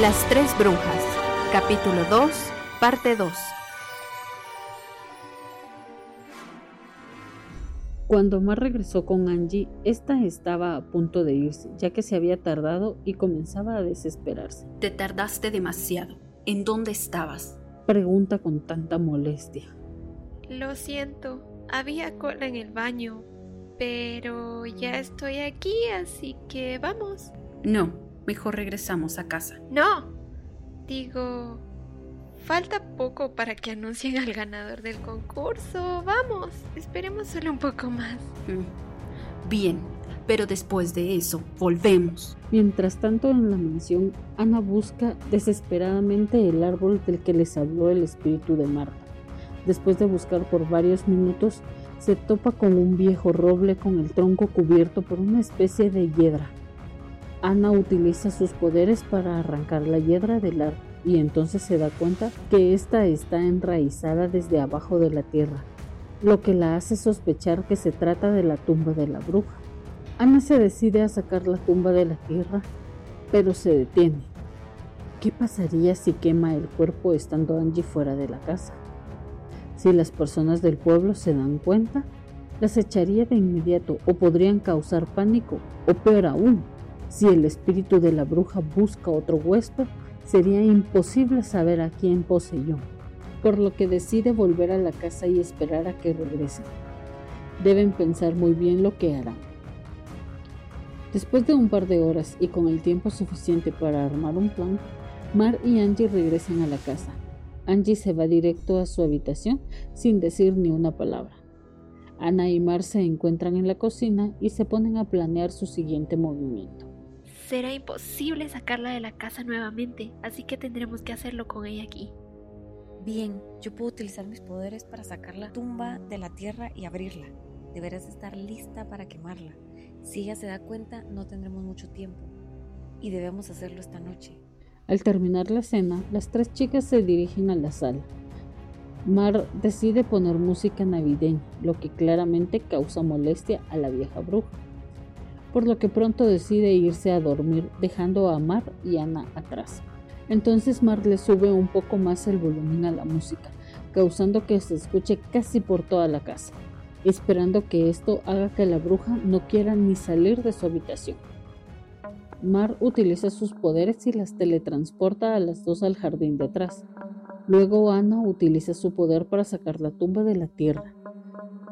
Las tres brujas, capítulo 2, parte 2. Cuando Mar regresó con Angie, esta estaba a punto de irse, ya que se había tardado y comenzaba a desesperarse. Te tardaste demasiado. ¿En dónde estabas? Pregunta con tanta molestia. Lo siento, había cola en el baño, pero ya estoy aquí, así que vamos. No, mejor regresamos a casa. No, digo, falta poco para que anuncien al ganador del concurso. Vamos, esperemos solo un poco más. Mm, Bien, pero después de eso, volvemos. Mientras tanto, en la mansión, Ana busca desesperadamente el árbol del que les habló el espíritu de Marta. Después de buscar por varios minutos, se topa con un viejo roble con el tronco cubierto por una especie de hiedra. Ana utiliza sus poderes para arrancar la hiedra del árbol y entonces se da cuenta que ésta está enraizada desde abajo de la tierra, lo que la hace sospechar que se trata de la tumba de la bruja. Ana se decide a sacar la tumba de la tierra, pero se detiene. ¿Qué pasaría si quema el cuerpo estando Angie fuera de la casa? Si las personas del pueblo se dan cuenta, las echaría de inmediato o podrían causar pánico, o peor aún, si el espíritu de la bruja busca otro huésped, sería imposible saber a quién poseyó, por lo que decide volver a la casa y esperar a que regresen. Deben pensar muy bien lo que harán. Después de un par de horas y con el tiempo suficiente para armar un plan, Mar y Angie regresan a la casa. Angie se va directo a su habitación sin decir ni una palabra. Ana y Mar se encuentran en la cocina y se ponen a planear su siguiente movimiento. Será imposible sacarla de la casa nuevamente, así que tendremos que hacerlo con ella aquí. Bien, yo puedo utilizar mis poderes para sacar la tumba de la tierra y abrirla. Deberás estar lista para quemarla. Si ella se da cuenta, no tendremos mucho tiempo. Y debemos hacerlo esta noche. Al terminar la cena, las tres chicas se dirigen a la sala. Mar decide poner música navideña, lo que claramente causa molestia a la vieja bruja, por lo que pronto decide irse a dormir dejando a Mar y Ana atrás. Entonces Mar le sube un poco más el volumen a la música, causando que se escuche casi por toda la casa, esperando que esto haga que la bruja no quiera ni salir de su habitación. Mar utiliza sus poderes y las teletransporta a las dos al jardín de atrás. Luego Ana utiliza su poder para sacar la tumba de la tierra.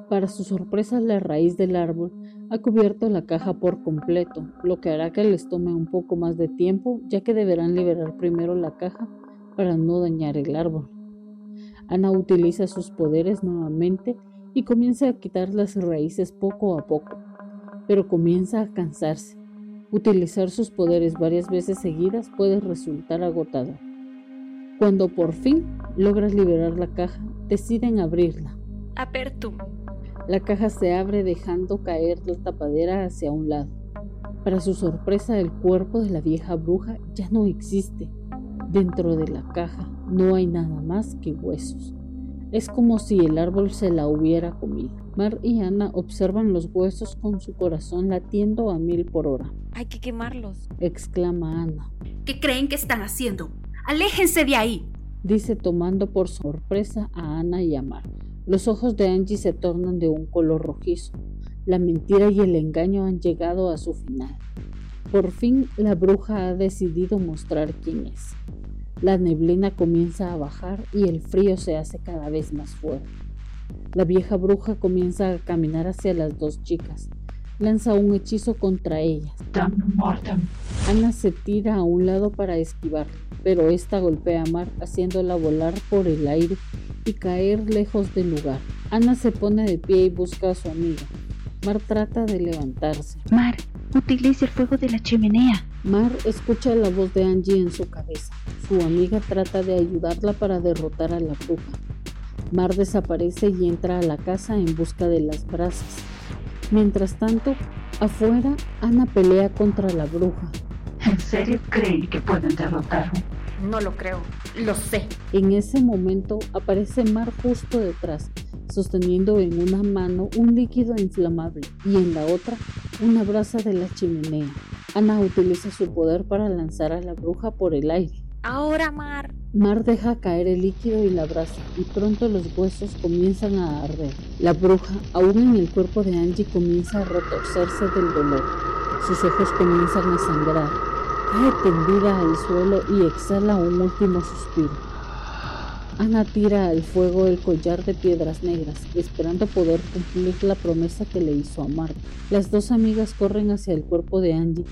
Para su sorpresa, la raíz del árbol ha cubierto la caja por completo, lo que hará que les tome un poco más de tiempo, ya que deberán liberar primero la caja para no dañar el árbol. Ana utiliza sus poderes nuevamente y comienza a quitar las raíces poco a poco, pero comienza a cansarse. Utilizar sus poderes varias veces seguidas puede resultar agotador. Cuando por fin logras liberar la caja, deciden abrirla. Apertum. La caja se abre dejando caer la tapadera hacia un lado. Para su sorpresa, el cuerpo de la vieja bruja ya no existe. Dentro de la caja no hay nada más que huesos. Es como si el árbol se la hubiera comido. Mar y Ana observan los huesos con su corazón latiendo a mil por hora. Hay que quemarlos. Exclama Ana. ¿Qué creen que están haciendo? ¡Aléjense de ahí! Dice tomando por sorpresa a Ana y a Mar. Los ojos de Angie se tornan de un color rojizo. La mentira y el engaño han llegado a su final. Por fin la bruja ha decidido mostrar quién es. La neblina comienza a bajar y el frío se hace cada vez más fuerte. La vieja bruja comienza a caminar hacia las dos chicas. Lanza un hechizo contra ellas. Ana se tira a un lado para esquivar, pero esta golpea a Mar haciéndola volar por el aire y caer lejos del lugar. Ana se pone de pie y busca a su amiga. Mar trata de levantarse. Mar, utilice el fuego de la chimenea. Mar escucha la voz de Angie en su cabeza. Su amiga trata de ayudarla para derrotar a la bruja. Mar desaparece y entra a la casa en busca de las brasas. Mientras tanto, afuera, Ana pelea contra la bruja. ¿En serio creen que pueden derrotarme? No lo creo, lo sé. En ese momento aparece Mar justo detrás, sosteniendo en una mano un líquido inflamable y en la otra una brasa de la chimenea. Ana utiliza su poder para lanzar a la bruja por el aire. Ahora, Mar. Mar deja caer el líquido y la abraza, y pronto los huesos comienzan a arder. La bruja, aún en el cuerpo de Angie, comienza a retorcerse del dolor. Sus ojos comienzan a sangrar. Cae tendida al suelo y exhala un último suspiro. Ana tira al fuego el collar de piedras negras, esperando poder cumplir la promesa que le hizo a Marta. Las dos amigas corren hacia el cuerpo de Angie.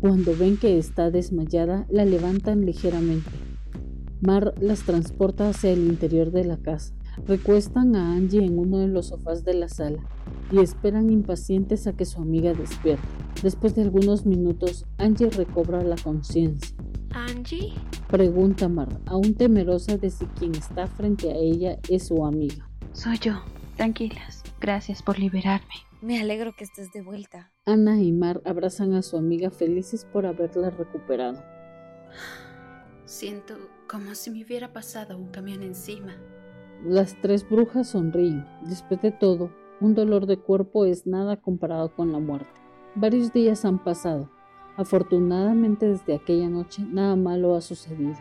Cuando ven que está desmayada, la levantan ligeramente. Mar las transporta hacia el interior de la casa. Recuestan a Angie en uno de los sofás de la sala y esperan impacientes a que su amiga despierte. Después de algunos minutos, Angie recobra la conciencia. ¿Angie? Pregunta Mar, aún temerosa de si quien está frente a ella es su amiga. Soy yo. Tranquilas. Gracias por liberarme. Me alegro que estés de vuelta. Ana y Mar abrazan a su amiga felices por haberla recuperado. Siento como si me hubiera pasado un camión encima. Las tres brujas sonríen. Después de todo, un dolor de cuerpo es nada comparado con la muerte. Varios días han pasado. Afortunadamente desde aquella noche nada malo ha sucedido.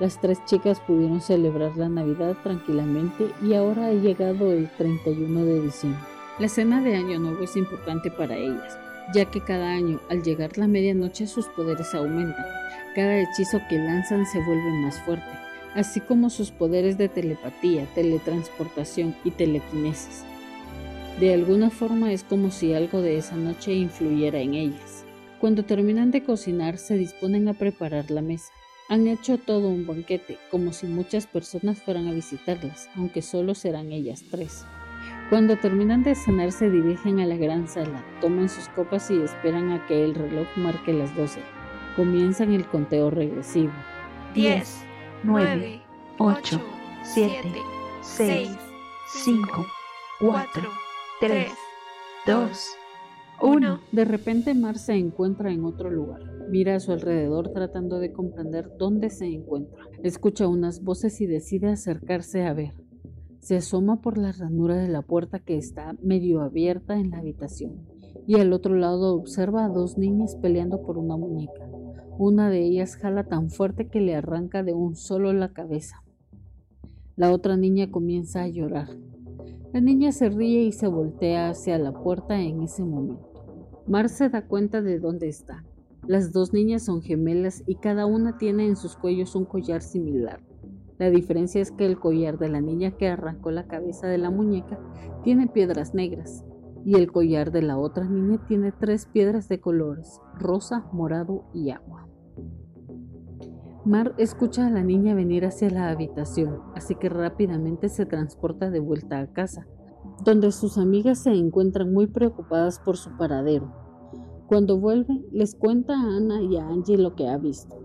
Las tres chicas pudieron celebrar la Navidad tranquilamente y ahora ha llegado el 31 de diciembre. La cena de Año Nuevo es importante para ellas, ya que cada año al llegar la medianoche sus poderes aumentan. Cada hechizo que lanzan se vuelve más fuerte, así como sus poderes de telepatía, teletransportación y telequinesis. De alguna forma es como si algo de esa noche influyera en ellas. Cuando terminan de cocinar, se disponen a preparar la mesa. Han hecho todo un banquete, como si muchas personas fueran a visitarlas, aunque solo serán ellas tres. Cuando terminan de cenar, se dirigen a la gran sala, toman sus copas y esperan a que el reloj marque las 12. Comienzan el conteo regresivo. 10, 9, 8, 7, 6, 5, 4, 3, 2, uno. De repente Mar se encuentra en otro lugar. Mira a su alrededor tratando de comprender dónde se encuentra. Escucha unas voces y decide acercarse a ver. Se asoma por la ranura de la puerta que está medio abierta en la habitación y al otro lado observa a dos niñas peleando por una muñeca. Una de ellas jala tan fuerte que le arranca de un solo la cabeza. La otra niña comienza a llorar. La niña se ríe y se voltea hacia la puerta en ese momento. Mar se da cuenta de dónde está. Las dos niñas son gemelas y cada una tiene en sus cuellos un collar similar. La diferencia es que el collar de la niña que arrancó la cabeza de la muñeca tiene piedras negras y el collar de la otra niña tiene tres piedras de colores, rosa, morado y agua. Mar escucha a la niña venir hacia la habitación, así que rápidamente se transporta de vuelta a casa, donde sus amigas se encuentran muy preocupadas por su paradero. Cuando vuelve, les cuenta a Ana y a Angie lo que ha visto.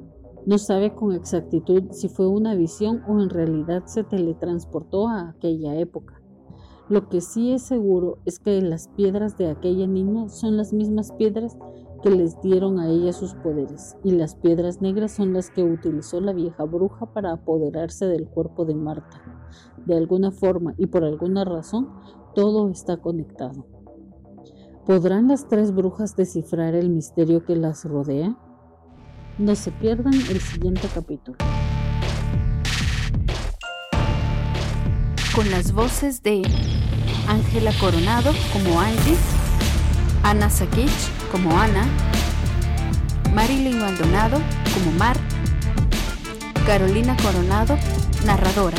No sabe con exactitud si fue una visión o en realidad se teletransportó a aquella época. Lo que sí es seguro es que las piedras de aquella niña son las mismas piedras que les dieron a ella sus poderes, y las piedras negras son las que utilizó la vieja bruja para apoderarse del cuerpo de Marta. De alguna forma y por alguna razón, todo está conectado. ¿Podrán las tres brujas descifrar el misterio que las rodea? No se pierdan el siguiente capítulo. Con las voces de Ángela Coronado como Angie, Ana Sakich como Ana, Marilyn Maldonado como Mar, Carolina Coronado, narradora.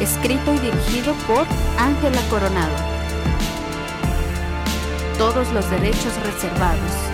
escrito y dirigido por Ángela Coronado. Todos los derechos reservados.